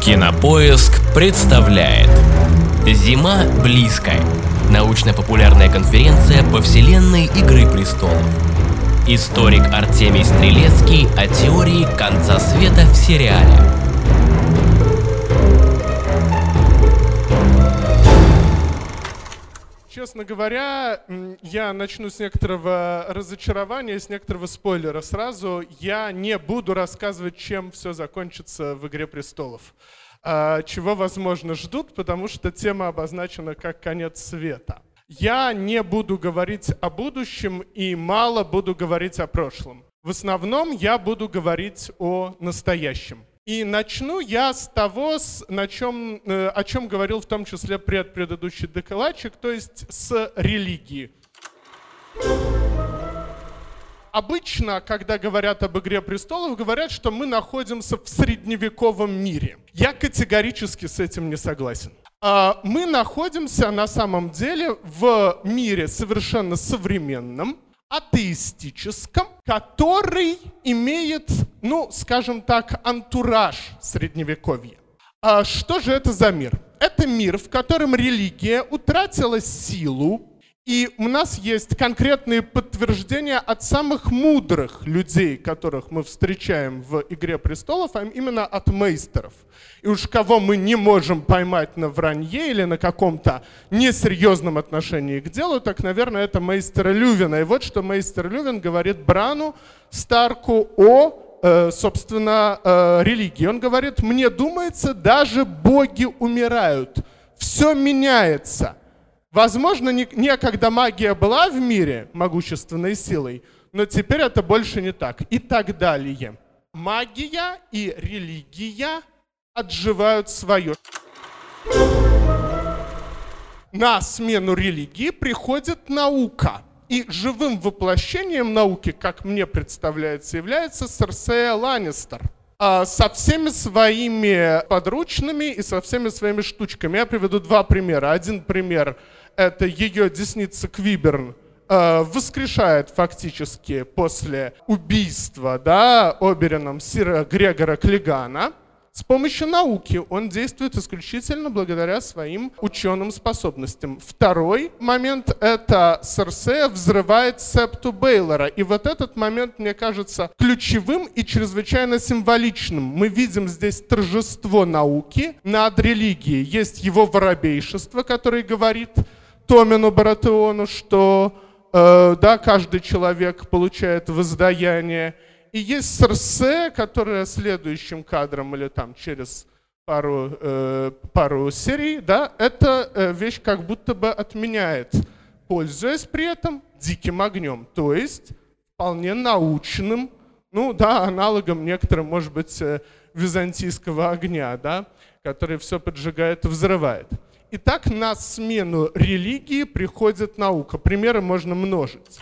Кинопоиск представляет Зима близко. Научно-популярная конференция по вселенной Игры Престолов. Историк Артемий Стрелецкий о теории конца света в сериале. Честно говоря, я начну с некоторого разочарования, с некоторого спойлера сразу. Я не буду рассказывать, чем все закончится в «Игре престолов». А, Чего, возможно, ждут, потому что тема обозначена как конец света. Я не буду говорить о будущем и мало буду говорить о прошлом. В основном я буду говорить о настоящем. И начну я с того, с- на чем, э, о чем говорил в том числе предпредыдущий докладчик, то есть с религии. Обычно, когда говорят об «Игре престолов», говорят, что мы находимся в средневековом мире. Я категорически с этим не согласен. А, Мы находимся на самом деле в мире совершенно современном, атеистическом, который имеет, ну, скажем так, антураж средневековья. А что же это за мир? Это мир, в котором религия утратила силу, и у нас есть конкретные подтверждения от самых мудрых людей, которых мы встречаем в «Игре престолов», а именно от мейстеров. И уж кого мы не можем поймать на вранье или на каком-то несерьезном отношении к делу, так, наверное, это мейстера Лювина. И вот что мейстер Лювин говорит Брану Старку о э, собственно, э, религии. Он говорит, мне думается, даже боги умирают. Все меняется. Возможно, не- некогда магия была в мире могущественной силой, но теперь это больше не так. И так далее. Магия и религия отживают свое. На смену религии приходит наука. И живым воплощением науки, как мне представляется, является Серсея Ланнистер. А, Со всеми своими подручными и со всеми своими штучками. Я приведу два примера. Один пример — это ее десница Квиберн, э, воскрешает фактически после убийства да, Обереном Сира Грегора Клигана. С помощью науки он действует исключительно благодаря своим ученым способностям. Второй момент — это Серсея взрывает септу Бейлора. И вот этот момент, мне кажется, ключевым и чрезвычайно символичным. Мы видим здесь торжество науки над религией. Есть его воробейшество, который говорит Томину Баратеону, что э, да, каждый человек получает воздаяние. И есть Серсе, которая следующим кадром или там через пару, э, пару серий, да, эта э, вещь как будто бы отменяет, пользуясь при этом диким огнем, то есть вполне научным, ну да, аналогом некоторым, может быть, э, византийского огня, да, который все поджигает и взрывает. Итак, на смену религии приходит наука. Примеры можно множить.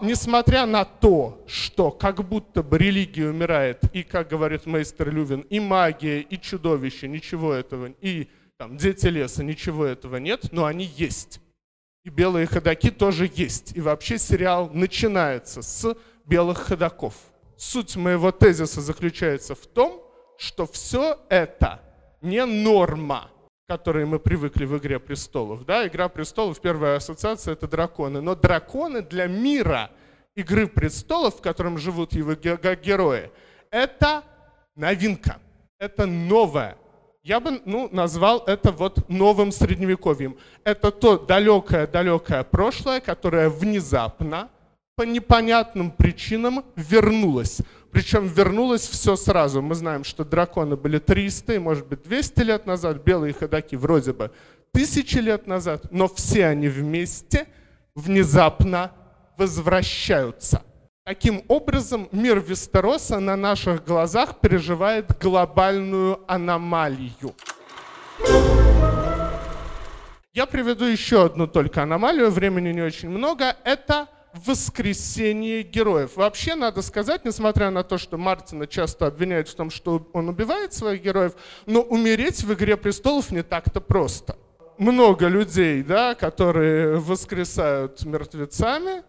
Несмотря на то, что как будто бы религия умирает, и, как говорит мейстер Лювин, и магия, и чудовище, ничего этого, и там, дети леса, ничего этого нет, но они есть. И белые ходаки тоже есть. И вообще сериал начинается с белых ходаков. Суть моего тезиса заключается в том, что все это не норма, к которой мы привыкли в «Игре престолов». Да? «Игра престолов», первая ассоциация — это драконы. Но драконы для мира «Игры престолов», в котором живут его ге- ге- герои, это новинка, это новое. Я бы ну, назвал это вот новым средневековьем. Это то далекое-далекое прошлое, которое внезапно, по непонятным причинам вернулось. Причем вернулось все сразу. Мы знаем, что драконы были 300 и, может быть, 200 лет назад, белые ходаки вроде бы тысячи лет назад, но все они вместе внезапно возвращаются. Таким образом, мир Вестероса на наших глазах переживает глобальную аномалию. Я приведу еще одну только аномалию, времени не очень много. Это воскресение героев. Вообще, надо сказать, несмотря на то, что Мартина часто обвиняют в том, что он убивает своих героев, но умереть в «Игре престолов» не так-то просто. Много людей, да, которые воскресают мертвецами,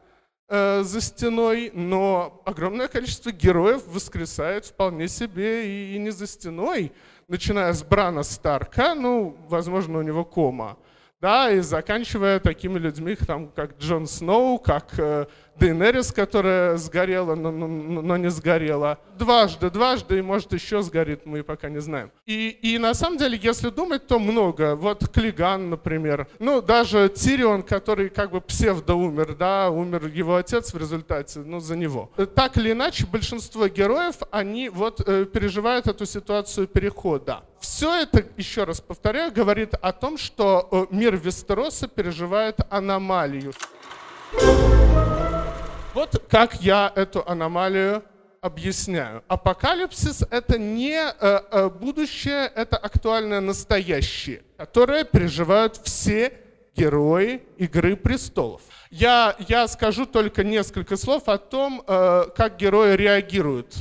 э, за стеной, но огромное количество героев воскресает вполне себе и, и не за стеной, начиная с Брана Старка, ну, возможно, у него кома, да, и заканчивая такими людьми, там, как Джон Сноу, как э, Дейнерис, которая сгорела, но, но, но не сгорела. Дважды, дважды, и может еще сгорит, мы пока не знаем. И, и на самом деле, если думать, то много. Вот Клиган, например. Ну, даже Тирион, который как бы псевдо умер, да, умер его отец в результате, ну, за него. Так или иначе, большинство героев, они вот э, переживают эту ситуацию перехода. Все это, еще раз повторяю, говорит о том, что э, мир Вестероса переживает аномалию. Вот как я эту аномалию объясняю. Апокалипсис — это не э, э, будущее, это актуальное настоящее, которое переживают все герои «Игры престолов». Я, я скажу только несколько слов о том, как герои реагируют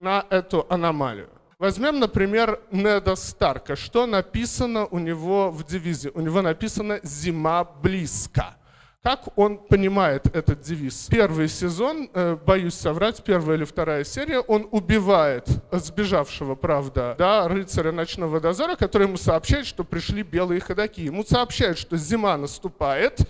на эту аномалию. Возьмем, например, Неда Старка. Что написано у него в девизе? У него написано «Зима близко». Как он понимает этот девиз? Первый сезон, э, боюсь соврать, первая или вторая серия, он убивает сбежавшего, правда, да, рыцаря ночного дозора, который ему сообщает, что пришли белые ходаки. Ему сообщают, что зима наступает,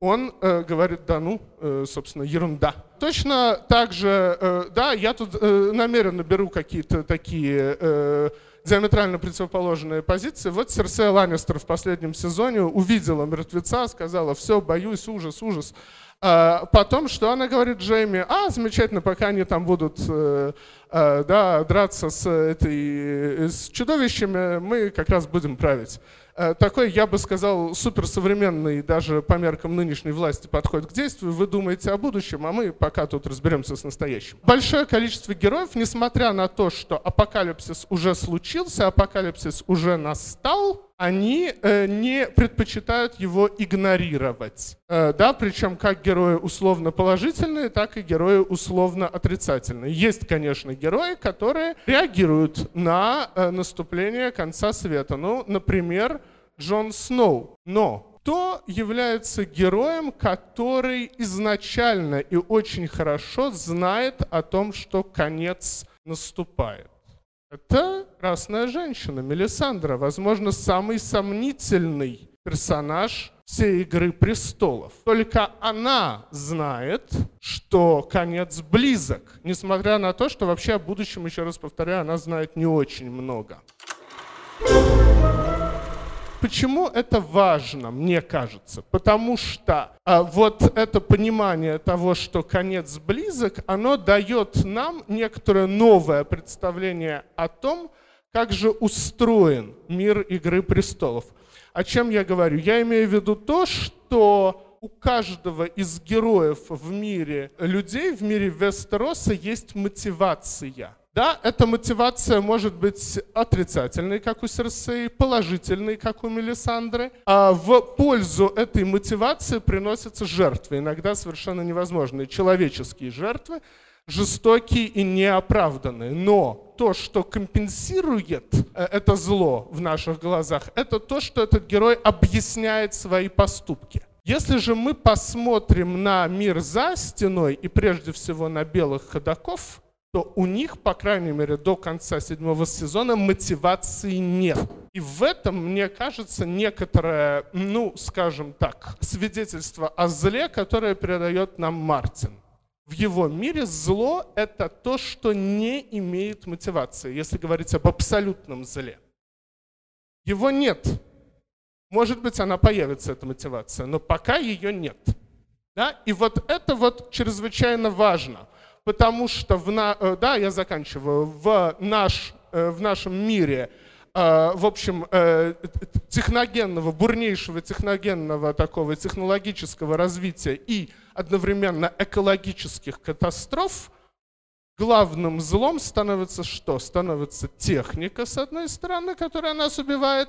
он э, говорит, да ну, э, собственно, ерунда. Точно так же, э, да, я тут э, намеренно беру какие-то такие э, диаметрально противоположные позиции. Вот Серсея Ланнистер в последнем сезоне увидела мертвеца, сказала, все, боюсь, ужас, ужас. А потом, что она говорит Джейми, а, замечательно, пока они там будут э, э, да, драться с, этой, с чудовищами, мы как раз будем править. Э, такой, я бы сказал, суперсовременный, даже по меркам нынешней власти, подход к действию. Вы думаете о будущем, а мы пока тут разберемся с настоящим. Большое количество героев, несмотря на то, что апокалипсис уже случился, апокалипсис уже настал, они э, не предпочитают его игнорировать. Э, да, причем как герои условно положительные, так и герои условно отрицательные. Есть, конечно, герои, которые реагируют на э, наступление конца света. Ну, например, Джон Сноу. Но кто является героем, который изначально и очень хорошо знает о том, что конец наступает? Это красная женщина, Мелисандра, возможно, самый сомнительный персонаж всей «Игры престолов». Только она знает, что конец близок, несмотря на то, что вообще о будущем, еще раз повторяю, она знает не очень много. Почему это важно, мне кажется? Потому что а, вот это понимание того, что конец близок, оно дает нам некоторое новое представление о том, как же устроен мир Игры престолов. О чем я говорю? Я имею в виду то, что у каждого из героев в мире людей, в мире Вестероса есть мотивация – да, эта мотивация может быть отрицательной, как у Серсеи, положительной, как у Мелисандры. А в пользу этой мотивации приносятся жертвы, иногда совершенно невозможные, человеческие жертвы, жестокие и неоправданные. Но то, что компенсирует э, это зло в наших глазах, это то, что этот герой объясняет свои поступки. Если же мы посмотрим на мир за стеной и прежде всего на белых ходаков, то у них, по крайней мере, до конца седьмого сезона мотивации нет. И в этом, мне кажется, некоторое, ну, скажем так, свидетельство о зле, которое передает нам Мартин. В его мире зло — это то, что не имеет мотивации, если говорить об абсолютном зле. Его нет. Может быть, она появится, эта мотивация, но пока ее нет. Да? И вот это вот чрезвычайно важно — потому что, в на, э, да, я заканчиваю, в, наш, э, в нашем мире, э, в общем, техногенного, бурнейшего техногенного такого технологического развития и одновременно экологических катастроф, главным злом становится что? Становится техника, с одной стороны, которая нас убивает,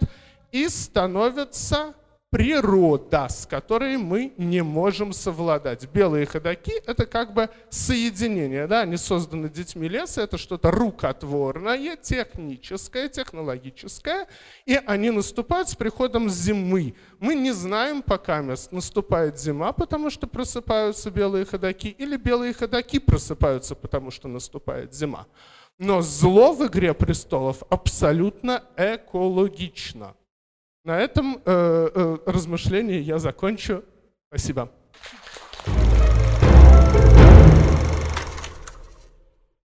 и становятся природа, с которой мы не можем совладать. Белые ходаки — это как бы соединение, да, они созданы детьми леса, это что-то рукотворное, техническое, технологическое, и они наступают с приходом зимы. Мы не знаем, пока наступает зима, потому что просыпаются белые ходаки, или белые ходаки просыпаются, потому что наступает зима. Но зло в «Игре престолов» абсолютно экологично. На этом э, э, размышление я закончу. Спасибо.